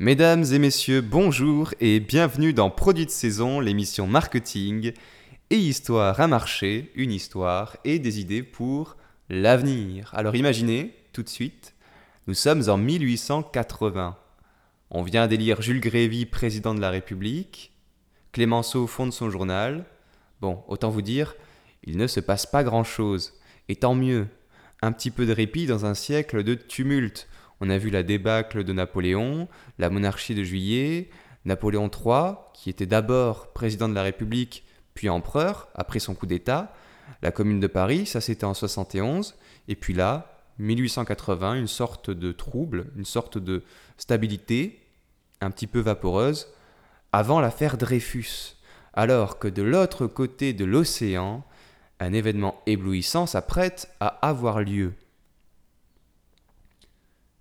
Mesdames et messieurs, bonjour et bienvenue dans Produits de saison, l'émission marketing et histoire à marché, une histoire et des idées pour l'avenir. Alors imaginez, tout de suite, nous sommes en 1880. On vient d'élire Jules Grévy président de la République, Clémenceau fonde son journal. Bon, autant vous dire, il ne se passe pas grand-chose. Et tant mieux, un petit peu de répit dans un siècle de tumulte on a vu la débâcle de Napoléon, la monarchie de Juillet, Napoléon III, qui était d'abord président de la République, puis empereur, après son coup d'État, la Commune de Paris, ça c'était en 71, et puis là, 1880, une sorte de trouble, une sorte de stabilité, un petit peu vaporeuse, avant l'affaire Dreyfus, alors que de l'autre côté de l'océan, un événement éblouissant s'apprête à avoir lieu.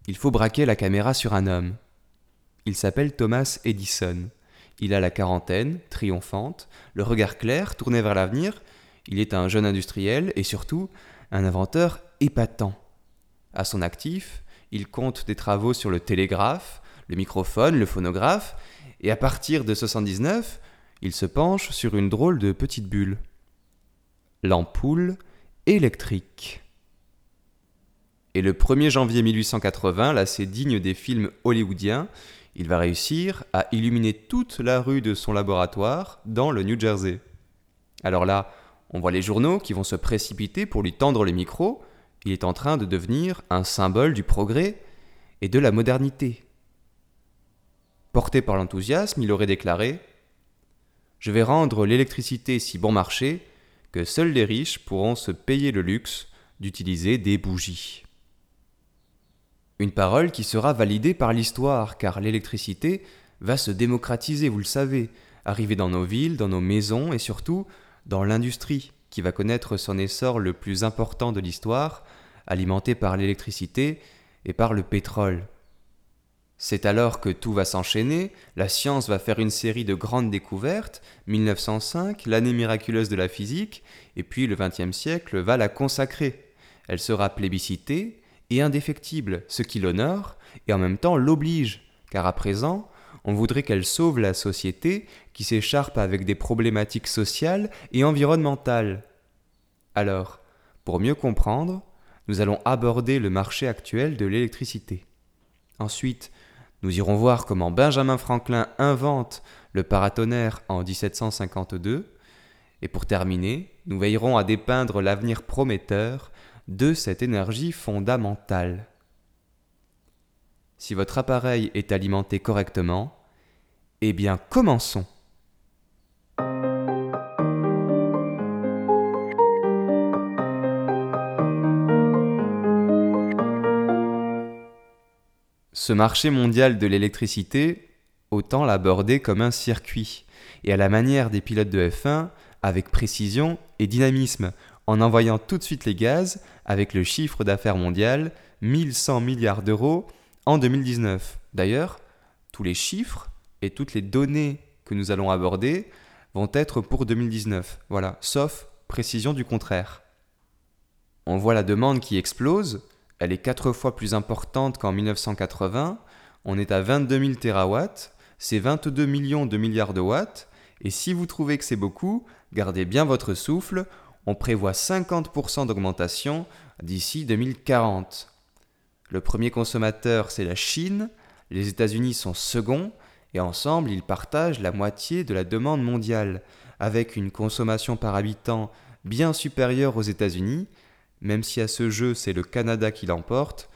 Il faut braquer la caméra sur un homme. Il s'appelle Thomas Edison. Il a la quarantaine, triomphante, le regard clair, tourné vers l'avenir. Il est un jeune industriel et surtout un inventeur épatant. À son actif, il compte des travaux sur le télégraphe, le microphone, le phonographe, et à partir de 79, il se penche sur une drôle de petite bulle. L'ampoule électrique. Et le 1er janvier 1880, là digne des films hollywoodiens, il va réussir à illuminer toute la rue de son laboratoire dans le New Jersey. Alors là, on voit les journaux qui vont se précipiter pour lui tendre le micro. Il est en train de devenir un symbole du progrès et de la modernité. Porté par l'enthousiasme, il aurait déclaré Je vais rendre l'électricité si bon marché que seuls les riches pourront se payer le luxe d'utiliser des bougies. Une parole qui sera validée par l'histoire, car l'électricité va se démocratiser, vous le savez, arriver dans nos villes, dans nos maisons et surtout dans l'industrie, qui va connaître son essor le plus important de l'histoire, alimenté par l'électricité et par le pétrole. C'est alors que tout va s'enchaîner, la science va faire une série de grandes découvertes, 1905, l'année miraculeuse de la physique, et puis le XXe siècle va la consacrer. Elle sera plébiscitée, et indéfectible, ce qui l'honore et en même temps l'oblige, car à présent, on voudrait qu'elle sauve la société qui s'écharpe avec des problématiques sociales et environnementales. Alors, pour mieux comprendre, nous allons aborder le marché actuel de l'électricité. Ensuite, nous irons voir comment Benjamin Franklin invente le paratonnerre en 1752. Et pour terminer, nous veillerons à dépeindre l'avenir prometteur de cette énergie fondamentale. Si votre appareil est alimenté correctement, eh bien commençons. Ce marché mondial de l'électricité, autant l'aborder comme un circuit, et à la manière des pilotes de F1, avec précision et dynamisme, en envoyant tout de suite les gaz avec le chiffre d'affaires mondial 1100 milliards d'euros en 2019. D'ailleurs, tous les chiffres et toutes les données que nous allons aborder vont être pour 2019. Voilà, sauf précision du contraire. On voit la demande qui explose, elle est quatre fois plus importante qu'en 1980, on est à 22 000 terawatts, c'est 22 millions de milliards de watts, et si vous trouvez que c'est beaucoup, gardez bien votre souffle, on prévoit 50% d'augmentation d'ici 2040. Le premier consommateur, c'est la Chine, les États-Unis sont seconds, et ensemble, ils partagent la moitié de la demande mondiale, avec une consommation par habitant bien supérieure aux États-Unis, même si à ce jeu, c'est le Canada qui l'emporte,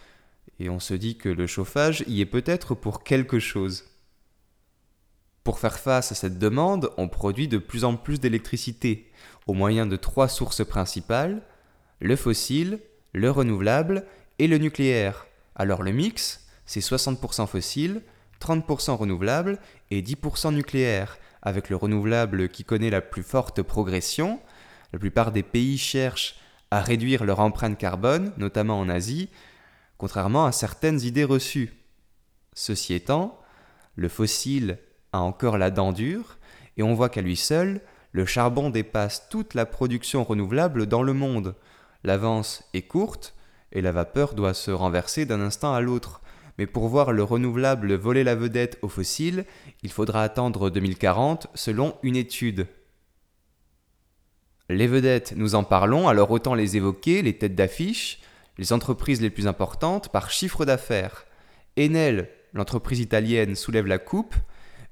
et on se dit que le chauffage y est peut-être pour quelque chose. Pour faire face à cette demande, on produit de plus en plus d'électricité, au moyen de trois sources principales, le fossile, le renouvelable et le nucléaire. Alors le mix, c'est 60% fossile, 30% renouvelable et 10% nucléaire, avec le renouvelable qui connaît la plus forte progression. La plupart des pays cherchent à réduire leur empreinte carbone, notamment en Asie, contrairement à certaines idées reçues. Ceci étant, le fossile a encore la dent dure, et on voit qu'à lui seul, le charbon dépasse toute la production renouvelable dans le monde. L'avance est courte et la vapeur doit se renverser d'un instant à l'autre. mais pour voir le renouvelable voler la vedette aux fossiles, il faudra attendre 2040 selon une étude. Les vedettes, nous en parlons, alors autant les évoquer, les têtes d'affiche, les entreprises les plus importantes par chiffre d'affaires. Enel, l'entreprise italienne, soulève la coupe,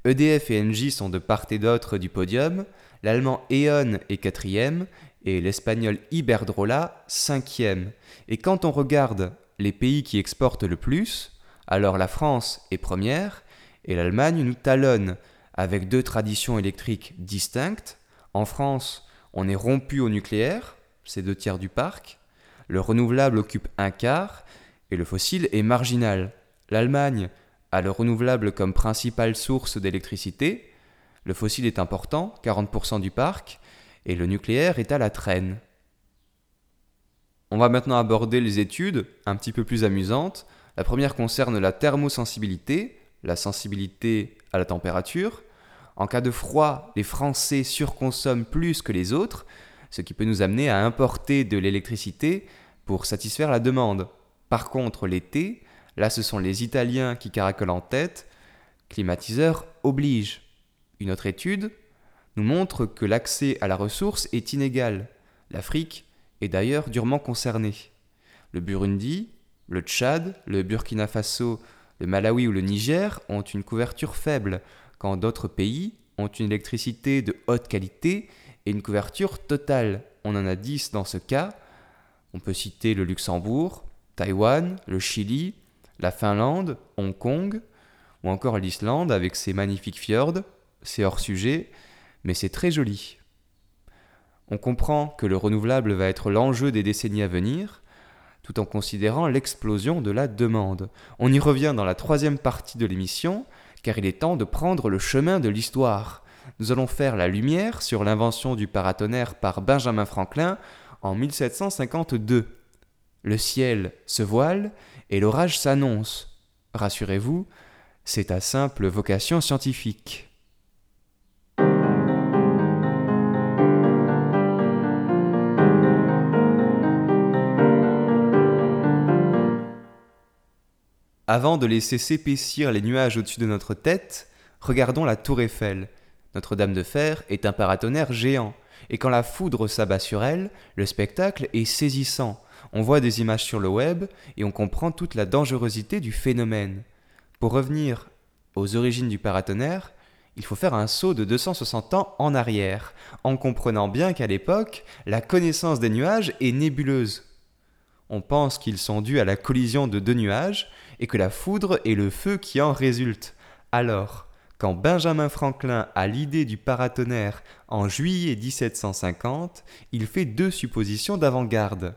EDF et Engie sont de part et d'autre du podium, l'allemand E.ON est quatrième et l'espagnol Iberdrola cinquième. Et quand on regarde les pays qui exportent le plus, alors la France est première et l'Allemagne nous talonne avec deux traditions électriques distinctes. En France, on est rompu au nucléaire, c'est deux tiers du parc. Le renouvelable occupe un quart et le fossile est marginal. L'Allemagne a le renouvelable comme principale source d'électricité, le fossile est important, 40% du parc, et le nucléaire est à la traîne. On va maintenant aborder les études, un petit peu plus amusantes. La première concerne la thermosensibilité, la sensibilité à la température. En cas de froid, les Français surconsomment plus que les autres, ce qui peut nous amener à importer de l'électricité pour satisfaire la demande. Par contre, l'été, Là, ce sont les Italiens qui caracolent en tête. Climatiseur oblige. Une autre étude nous montre que l'accès à la ressource est inégal. L'Afrique est d'ailleurs durement concernée. Le Burundi, le Tchad, le Burkina Faso, le Malawi ou le Niger ont une couverture faible, quand d'autres pays ont une électricité de haute qualité et une couverture totale. On en a 10 dans ce cas. On peut citer le Luxembourg, Taïwan, le Chili, la Finlande, Hong Kong, ou encore l'Islande avec ses magnifiques fjords, c'est hors sujet, mais c'est très joli. On comprend que le renouvelable va être l'enjeu des décennies à venir, tout en considérant l'explosion de la demande. On y revient dans la troisième partie de l'émission, car il est temps de prendre le chemin de l'histoire. Nous allons faire la lumière sur l'invention du paratonnerre par Benjamin Franklin en 1752. Le ciel se voile et l'orage s'annonce. Rassurez-vous, c'est à simple vocation scientifique. Avant de laisser s'épaissir les nuages au-dessus de notre tête, regardons la tour Eiffel. Notre-Dame de Fer est un paratonnerre géant, et quand la foudre s'abat sur elle, le spectacle est saisissant on voit des images sur le web et on comprend toute la dangerosité du phénomène. Pour revenir aux origines du paratonnerre, il faut faire un saut de 260 ans en arrière, en comprenant bien qu'à l'époque, la connaissance des nuages est nébuleuse. On pense qu'ils sont dus à la collision de deux nuages et que la foudre est le feu qui en résulte. Alors, quand Benjamin Franklin a l'idée du paratonnerre en juillet 1750, il fait deux suppositions d'avant-garde.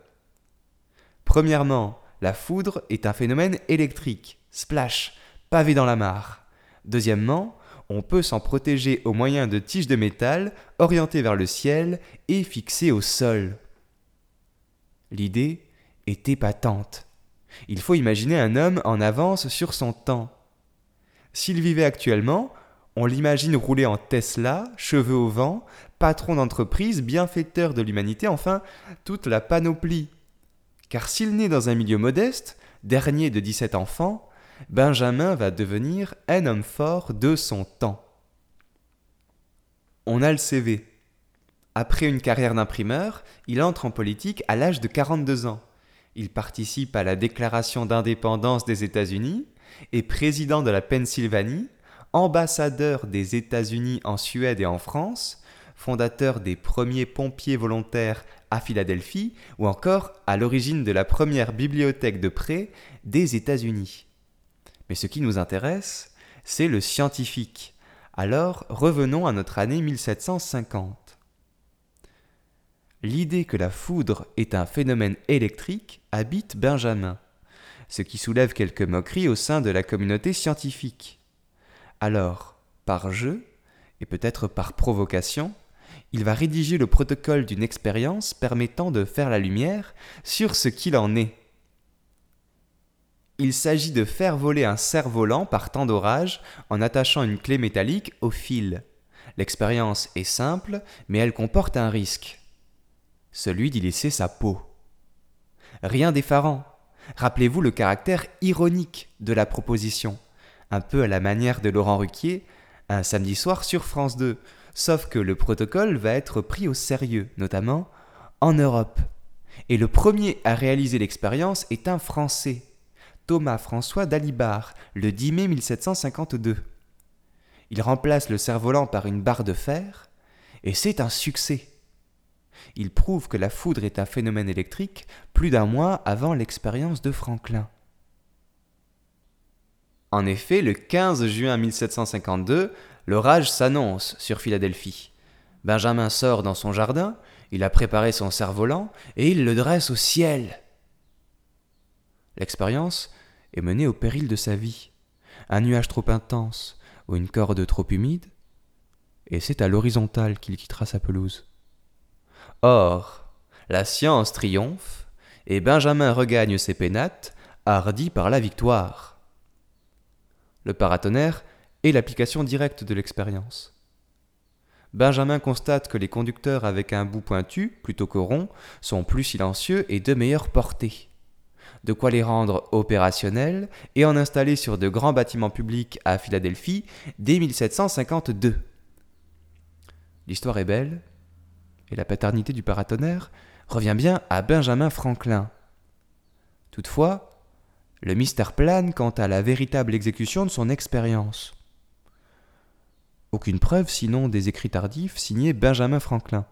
Premièrement, la foudre est un phénomène électrique, splash, pavé dans la mare. Deuxièmement, on peut s'en protéger au moyen de tiges de métal orientées vers le ciel et fixées au sol. L'idée est épatante. Il faut imaginer un homme en avance sur son temps. S'il vivait actuellement, on l'imagine rouler en Tesla, cheveux au vent, patron d'entreprise, bienfaiteur de l'humanité, enfin, toute la panoplie car s'il naît dans un milieu modeste, dernier de 17 enfants, Benjamin va devenir un homme fort de son temps. On a le CV. Après une carrière d'imprimeur, il entre en politique à l'âge de 42 ans. Il participe à la déclaration d'indépendance des États-Unis, est président de la Pennsylvanie, ambassadeur des États-Unis en Suède et en France, fondateur des premiers pompiers volontaires à Philadelphie ou encore à l'origine de la première bibliothèque de prêt des États-Unis. Mais ce qui nous intéresse, c'est le scientifique. Alors revenons à notre année 1750. L'idée que la foudre est un phénomène électrique habite Benjamin, ce qui soulève quelques moqueries au sein de la communauté scientifique. Alors, par jeu, et peut-être par provocation, il va rédiger le protocole d'une expérience permettant de faire la lumière sur ce qu'il en est. Il s'agit de faire voler un cerf-volant par temps d'orage en attachant une clé métallique au fil. L'expérience est simple, mais elle comporte un risque. Celui d'y laisser sa peau. Rien d'effarant. Rappelez-vous le caractère ironique de la proposition, un peu à la manière de Laurent Ruquier, un samedi soir sur France 2, sauf que le protocole va être pris au sérieux, notamment en Europe. Et le premier à réaliser l'expérience est un Français, Thomas François Dalibard, le 10 mai 1752. Il remplace le cerf-volant par une barre de fer, et c'est un succès. Il prouve que la foudre est un phénomène électrique plus d'un mois avant l'expérience de Franklin. En effet, le 15 juin 1752, l'orage s'annonce sur Philadelphie. Benjamin sort dans son jardin, il a préparé son cerf-volant et il le dresse au ciel. L'expérience est menée au péril de sa vie. Un nuage trop intense ou une corde trop humide, et c'est à l'horizontale qu'il quittera sa pelouse. Or, la science triomphe, et Benjamin regagne ses pénates, hardi par la victoire. Le paratonnerre est l'application directe de l'expérience. Benjamin constate que les conducteurs avec un bout pointu, plutôt que rond, sont plus silencieux et de meilleure portée de quoi les rendre opérationnels et en installer sur de grands bâtiments publics à Philadelphie dès 1752. L'histoire est belle, et la paternité du paratonnerre revient bien à Benjamin Franklin. Toutefois, le mystère plane quant à la véritable exécution de son expérience. Aucune preuve sinon des écrits tardifs signés Benjamin Franklin.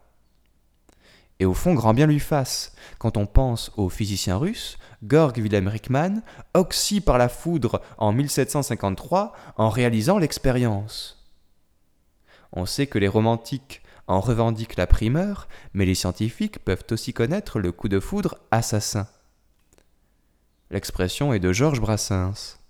Et au fond, grand bien lui fasse, quand on pense au physicien russe, Georg Wilhelm Rickmann, oxy par la foudre en 1753 en réalisant l'expérience. On sait que les romantiques en revendiquent la primeur, mais les scientifiques peuvent aussi connaître le coup de foudre assassin. L'expression est de Georges Brassens.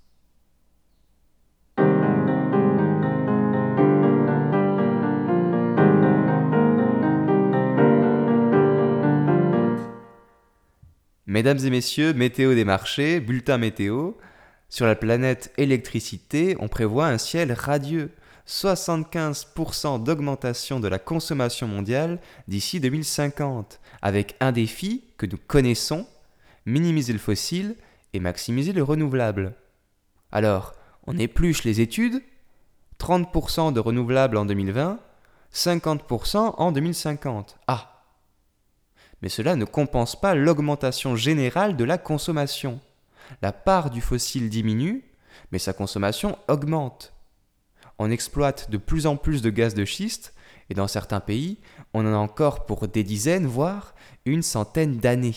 Mesdames et messieurs, météo des marchés, bulletin météo. Sur la planète électricité, on prévoit un ciel radieux. 75% d'augmentation de la consommation mondiale d'ici 2050, avec un défi que nous connaissons, minimiser le fossile et maximiser le renouvelable. Alors, on épluche les études 30% de renouvelables en 2020, 50% en 2050. Ah mais cela ne compense pas l'augmentation générale de la consommation. La part du fossile diminue, mais sa consommation augmente. On exploite de plus en plus de gaz de schiste, et dans certains pays, on en a encore pour des dizaines, voire une centaine d'années.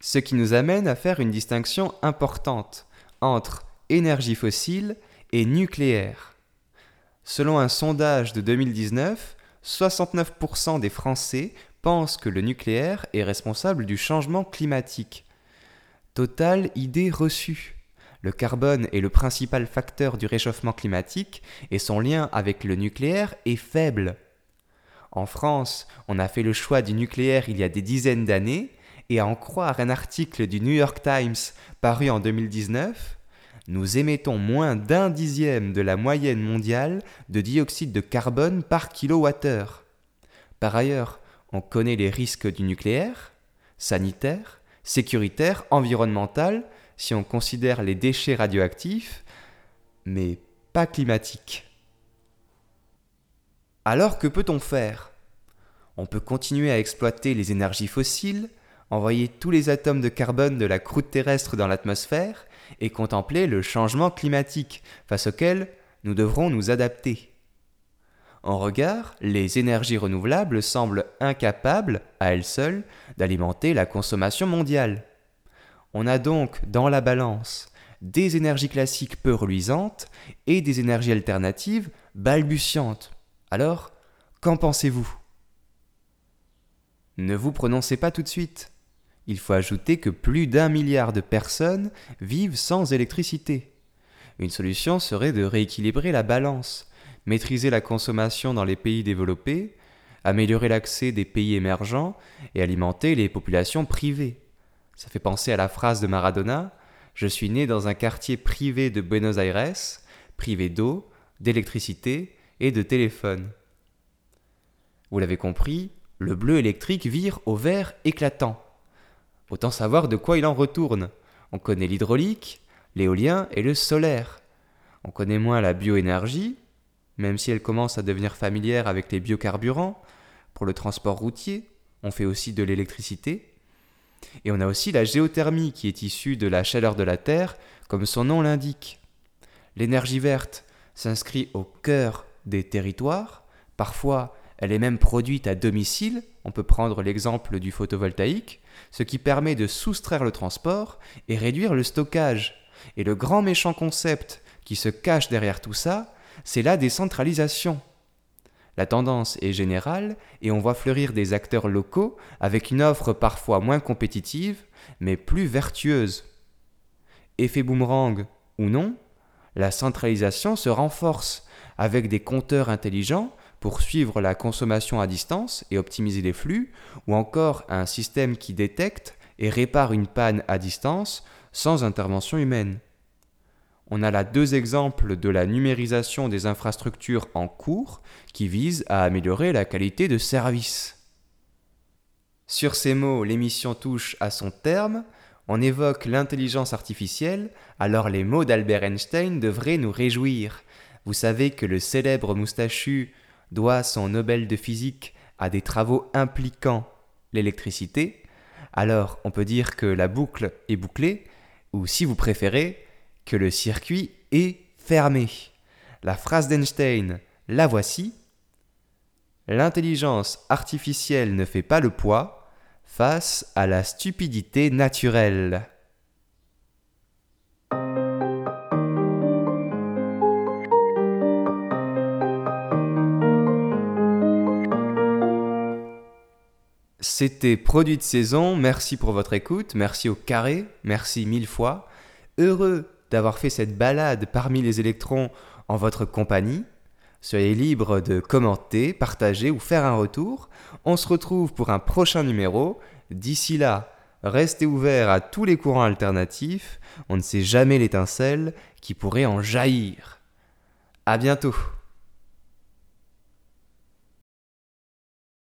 Ce qui nous amène à faire une distinction importante entre énergie fossile et nucléaire. Selon un sondage de 2019, 69% des Français pense que le nucléaire est responsable du changement climatique. Totale idée reçue. Le carbone est le principal facteur du réchauffement climatique et son lien avec le nucléaire est faible. En France, on a fait le choix du nucléaire il y a des dizaines d'années, et à en croire un article du New York Times paru en 2019, nous émettons moins d'un dixième de la moyenne mondiale de dioxyde de carbone par kilowattheure. Par ailleurs, on connaît les risques du nucléaire, sanitaire, sécuritaire, environnemental, si on considère les déchets radioactifs, mais pas climatiques. Alors que peut-on faire? On peut continuer à exploiter les énergies fossiles, envoyer tous les atomes de carbone de la croûte terrestre dans l'atmosphère et contempler le changement climatique face auquel nous devrons nous adapter. En regard, les énergies renouvelables semblent incapables, à elles seules, d'alimenter la consommation mondiale. On a donc dans la balance des énergies classiques peu reluisantes et des énergies alternatives balbutiantes. Alors, qu'en pensez-vous? Ne vous prononcez pas tout de suite. Il faut ajouter que plus d'un milliard de personnes vivent sans électricité. Une solution serait de rééquilibrer la balance maîtriser la consommation dans les pays développés, améliorer l'accès des pays émergents et alimenter les populations privées. Ça fait penser à la phrase de Maradona Je suis né dans un quartier privé de Buenos Aires, privé d'eau, d'électricité et de téléphone. Vous l'avez compris, le bleu électrique vire au vert éclatant. Autant savoir de quoi il en retourne. On connaît l'hydraulique, l'éolien et le solaire. On connaît moins la bioénergie, même si elle commence à devenir familière avec les biocarburants. Pour le transport routier, on fait aussi de l'électricité. Et on a aussi la géothermie qui est issue de la chaleur de la Terre, comme son nom l'indique. L'énergie verte s'inscrit au cœur des territoires. Parfois, elle est même produite à domicile. On peut prendre l'exemple du photovoltaïque, ce qui permet de soustraire le transport et réduire le stockage. Et le grand méchant concept qui se cache derrière tout ça, c'est la décentralisation. La tendance est générale et on voit fleurir des acteurs locaux avec une offre parfois moins compétitive, mais plus vertueuse. Effet boomerang ou non, la centralisation se renforce avec des compteurs intelligents pour suivre la consommation à distance et optimiser les flux, ou encore un système qui détecte et répare une panne à distance sans intervention humaine. On a là deux exemples de la numérisation des infrastructures en cours qui visent à améliorer la qualité de service. Sur ces mots, l'émission touche à son terme. On évoque l'intelligence artificielle, alors les mots d'Albert Einstein devraient nous réjouir. Vous savez que le célèbre moustachu doit son Nobel de physique à des travaux impliquant l'électricité, alors on peut dire que la boucle est bouclée, ou si vous préférez, le circuit est fermé. La phrase d'Einstein, la voici. L'intelligence artificielle ne fait pas le poids face à la stupidité naturelle. C'était Produit de saison, merci pour votre écoute, merci au carré, merci mille fois. Heureux d'avoir fait cette balade parmi les électrons en votre compagnie. Soyez libre de commenter, partager ou faire un retour. On se retrouve pour un prochain numéro. D'ici là, restez ouverts à tous les courants alternatifs. On ne sait jamais l'étincelle qui pourrait en jaillir. À bientôt!